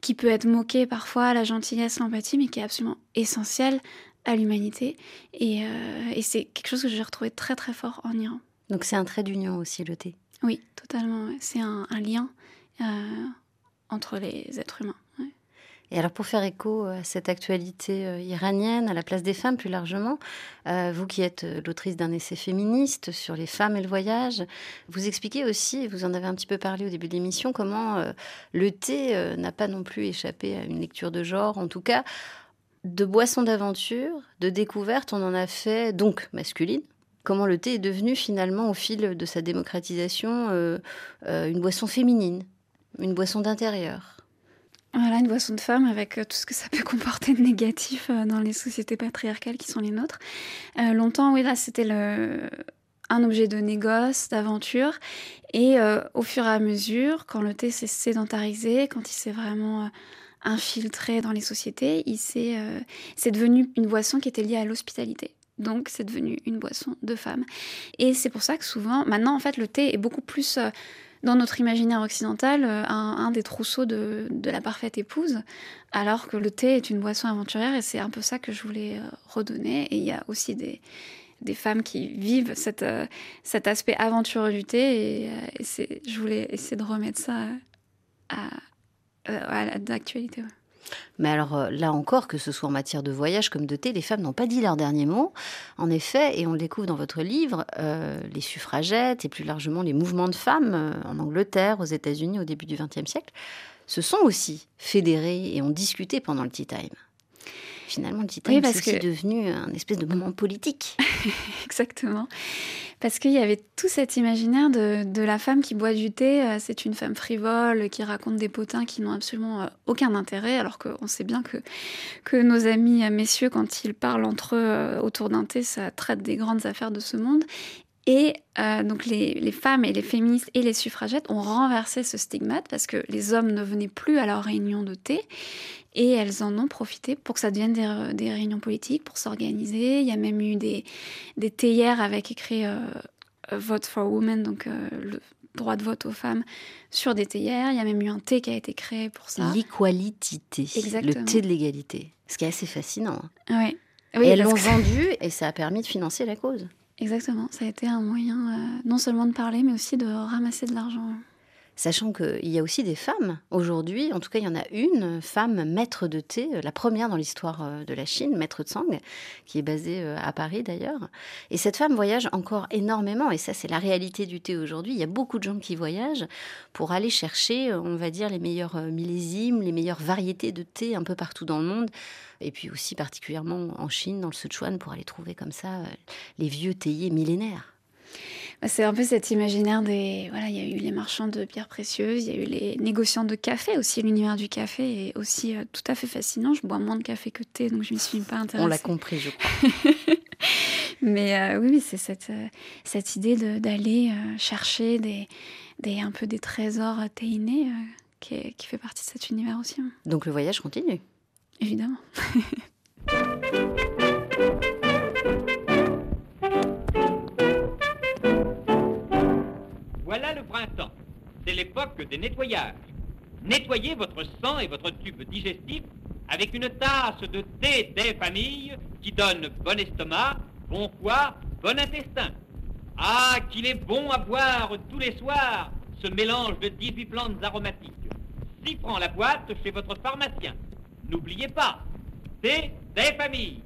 qui peut être moquée parfois, la gentillesse, l'empathie, mais qui est absolument essentielle à l'humanité. Et, et c'est quelque chose que j'ai retrouvé très très fort en Iran. Donc c'est un trait d'union aussi, le thé. Oui, totalement. C'est un, lien euh, entre les êtres humains. Et alors pour faire écho à cette actualité euh, iranienne, à la place des femmes plus largement, euh, vous qui êtes l'autrice d'un essai féministe sur les femmes et le voyage, vous expliquez aussi, vous en avez un petit peu parlé au début de l'émission, comment le thé n'a pas non plus échappé à une lecture de genre, en tout cas de boissons d'aventure, de découverte, on en a fait donc masculine, comment le thé est devenu finalement au fil de sa démocratisation euh, euh, une boisson féminine, une boisson d'intérieur? Voilà, une boisson de femme avec euh, tout ce que ça peut (laughs) comporter de négatif dans les sociétés patriarcales qui sont les nôtres. longtemps, oui, là, c'était un objet de négoce, d'aventure. Et au fur et à mesure, quand le thé s'est sédentarisé, quand il s'est vraiment infiltré dans les sociétés, il c'est devenu une boisson qui était liée à l'hospitalité. Donc c'est devenu une boisson de femme. Et c'est pour ça que souvent, maintenant en fait, le thé est beaucoup plus euh, dans notre imaginaire occidental euh, un, des trousseaux de, la parfaite épouse, alors que le thé est une boisson aventurière et c'est un peu ça que je voulais euh, redonner. Et il y a aussi des, femmes qui vivent cet aspect aventureux du thé et, je voulais essayer de remettre ça à, à, l'actualité. Mais alors euh, là encore, que ce soit en matière de voyage comme de thé, les femmes n'ont pas dit leur dernier mot. En effet, et on le découvre dans votre livre, euh, les suffragettes et plus largement les mouvements de femmes euh, en Angleterre, aux États-Unis au début du XXe siècle, se sont aussi fédérés et ont discuté pendant le Tea Time. Finalement, le Tea Time est aussi devenu un espèce de moment politique. (laughs) Exactement parce qu'il y avait tout cet imaginaire de, la femme qui boit du thé, euh, c'est une femme frivole, qui raconte des potins qui n'ont absolument euh, aucun intérêt, alors qu'on sait bien que, que nos amis euh, messieurs, quand ils parlent entre eux autour d'un thé, ça traite des grandes affaires de ce monde. Et donc les, les, femmes et les féministes et les suffragettes ont renversé ce stigmate parce que les hommes ne venaient plus à leurs réunions de thé et elles en ont profité pour que ça devienne des, réunions politiques, pour s'organiser. Il y a même eu des, des théières avec écrit euh, Vote for Women, donc euh, le droit de vote aux femmes, sur des théières. Il y a même eu un thé qui a été créé pour ça. L'équalité, le thé de l'égalité. Ce qui est assez fascinant. Hein. Oui. et elles l'ont vendu (laughs) et ça a permis de financer la cause. Exactement, ça a été un moyen euh, non seulement de parler, mais aussi de ramasser de l'argent sachant qu'il y a aussi des femmes aujourd'hui, en tout cas il y en a une femme maître de thé, euh, la première dans l'histoire euh, de la Chine, maître Tsang, qui est basée euh, à Paris d'ailleurs. Et cette femme voyage encore énormément, et ça c'est la réalité du thé aujourd'hui. Il y a beaucoup de gens qui voyagent pour aller chercher, on va dire, les meilleurs millésimes, les meilleures variétés de thé un peu partout dans le monde et puis aussi particulièrement en Chine, dans le Sichuan, pour aller trouver comme ça les vieux théiers millénaires. Bah, c'est un peu cet imaginaire des. Voilà, il y a eu les marchands de pierres précieuses, il y a eu les négociants de café aussi. L'univers du café est aussi euh, tout à fait fascinant. Je bois moins de café que de thé, donc je ne me suis pas intéressée. On l'a compris, je crois. (laughs) Mais euh, oui, c'est cette, euh, cette idée d'aller chercher des, des, un peu des trésors théinés qui, qui fait partie de cet univers aussi. Hein. Donc le voyage continue Évidemment. (laughs) Nettoyez votre sang et votre tube digestif avec une tasse de thé des familles qui donne bon estomac, bon foie, bon intestin. Ah, qu'il est bon à boire tous les soirs, ce mélange de 18 plantes aromatiques. 6 francs la boîte chez votre pharmacien. N'oubliez pas, thé des familles.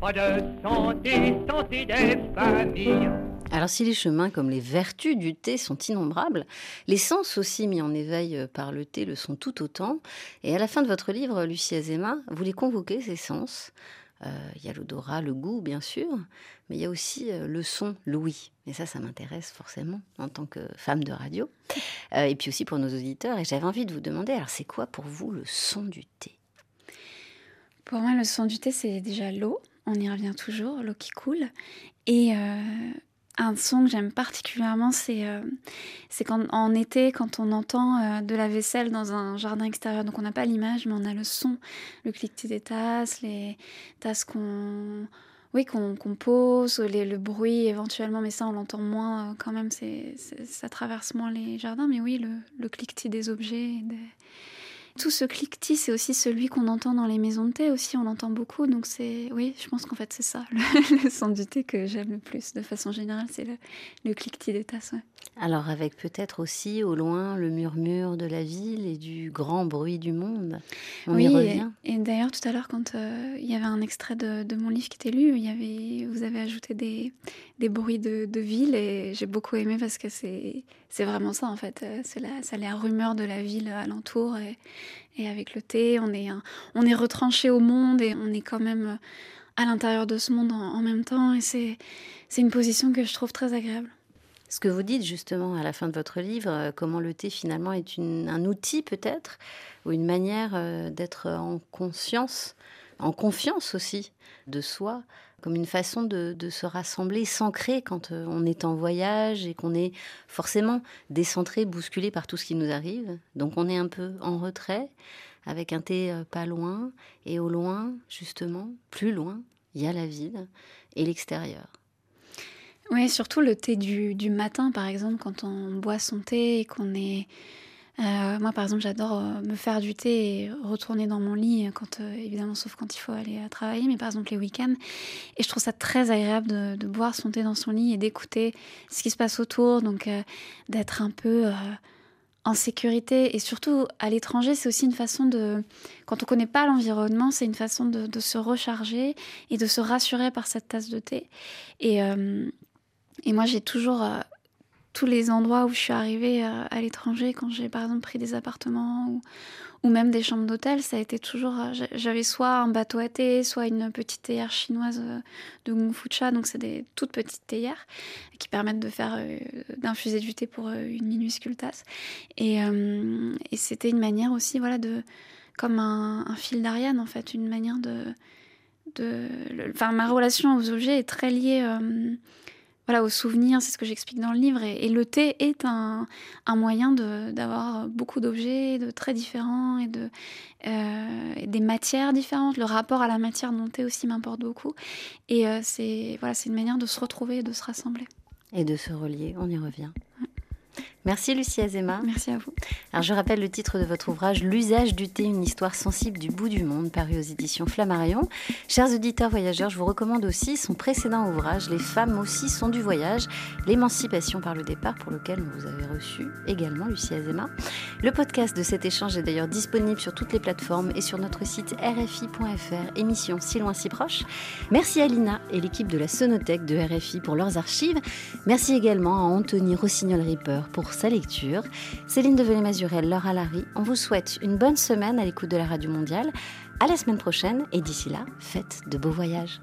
Pas de santé, santé des familles. Alors si les chemins comme les vertus du thé sont innombrables, les sens aussi mis en éveil euh, par le thé le sont tout autant. Et à la fin de votre livre, Lucie Azema, vous les convoquez, ces sens, Il y a l'odorat, le goût, bien sûr, mais il y a aussi le son, l'ouïe. Et ça, ça m'intéresse forcément en tant que femme de radio. et puis aussi pour nos auditeurs. Et j'avais envie de vous demander, alors c'est quoi pour vous le son du thé? Pour moi, le son du thé, c'est déjà l'eau. On y revient toujours, l'eau qui coule. Et un son que j'aime particulièrement, c'est euh, en été, quand on entend euh, de la vaisselle dans un jardin extérieur. Donc on n'a pas l'image, mais on a le son, le cliquetis des tasses, les tasses qu'on oui, qu'on pose, le bruit éventuellement, mais ça on l'entend moins euh, quand même, ça traverse moins les jardins. Mais oui, le, le cliquetis des objets, tout ce cliquetis, c'est aussi celui qu'on entend dans les maisons de thé aussi, on l'entend beaucoup. Donc c'est, oui, je pense qu'en fait c'est ça, le, (laughs) son du thé que j'aime le plus de façon générale, c'est le, le cliquetis des tasses. Alors avec peut-être aussi au loin le murmure de la ville et du grand bruit du monde. On y revient. Et, d'ailleurs tout à l'heure quand euh, il y avait un extrait de, de, mon livre qui était lu, il y avait, vous avez ajouté des, des bruits de, de ville et j'ai beaucoup aimé parce que c'est, c'est vraiment ça en fait. Euh, c'est la, ça la rumeur de la ville alentour et, et avec le thé, on est, on est retranché au monde et on est quand même à l'intérieur de ce monde en, en même temps et c'est, c'est une position que je trouve très agréable. Ce que vous dites justement à la fin de votre livre, euh, comment le thé finalement est un outil peut-être, ou une manière euh, d'être en conscience, en confiance aussi de soi, comme une façon de, se rassembler, s'ancrer quand euh, on est en voyage et qu'on est forcément décentré, bousculé par tout ce qui nous arrive. Donc on est un peu en retrait, avec un thé pas loin, et au loin, justement, plus loin, il y a la ville et l'extérieur. Oui, surtout le thé du, matin, par exemple, quand on boit son thé et qu'on est... Euh, moi, par exemple, j'adore euh, me faire du thé et retourner dans mon lit, quand, euh, évidemment, sauf quand il faut aller travailler, mais par exemple les week-ends. Et je trouve ça très agréable de, boire son thé dans son lit et d'écouter ce qui se passe autour, donc d'être un peu en sécurité. Et surtout, à l'étranger, c'est aussi une façon de... Quand on ne connaît pas l'environnement, c'est une façon de, de, se recharger et de se rassurer par cette tasse de thé. Et... Et moi, j'ai toujours tous les endroits où je suis arrivée euh, à l'étranger, quand j'ai par exemple pris des appartements ou, même des chambres d'hôtel, ça a été toujours. Euh, j'avais soit un bateau à thé, soit une petite théière chinoise de Gongfu donc c'est des toutes petites théières qui permettent de faire d'infuser du thé pour une minuscule tasse. Et, c'était une manière aussi, voilà, de comme un, fil d'Ariane en fait, une manière de de. Enfin, ma relation aux objets est très liée voilà, aux souvenirs, c'est ce que j'explique dans le livre. Et, le thé est un, un moyen d'avoir beaucoup d'objets de très différents et de, euh, des matières différentes. Le rapport à la matière dans le thé aussi m'importe beaucoup. Et euh, c'est voilà, une manière de se retrouver et de se rassembler. Et de se relier, on y revient. Merci Lucie Azema. Merci à vous. Alors je rappelle le titre de votre ouvrage L'usage du thé, une histoire sensible du bout du monde, paru aux éditions Flammarion. Chers auditeurs voyageurs, je vous recommande aussi son précédent ouvrage Les femmes aussi sont du voyage, l'émancipation par le départ, pour lequel vous avez reçu également Lucie Azema. Le podcast de cet échange est d'ailleurs disponible sur toutes les plateformes et sur notre site rfi.fr, émission Si loin si proche. Merci à Lina et l'équipe de la Sonothèque de RFI pour leurs archives. Merci également à Anthony Rossignol-Ripper pour sa lecture. Céline Develay-Mazurel, Laura Larry, on vous souhaite une bonne semaine à l'écoute de la Radio Mondiale. À la semaine prochaine et d'ici là, faites de beaux voyages.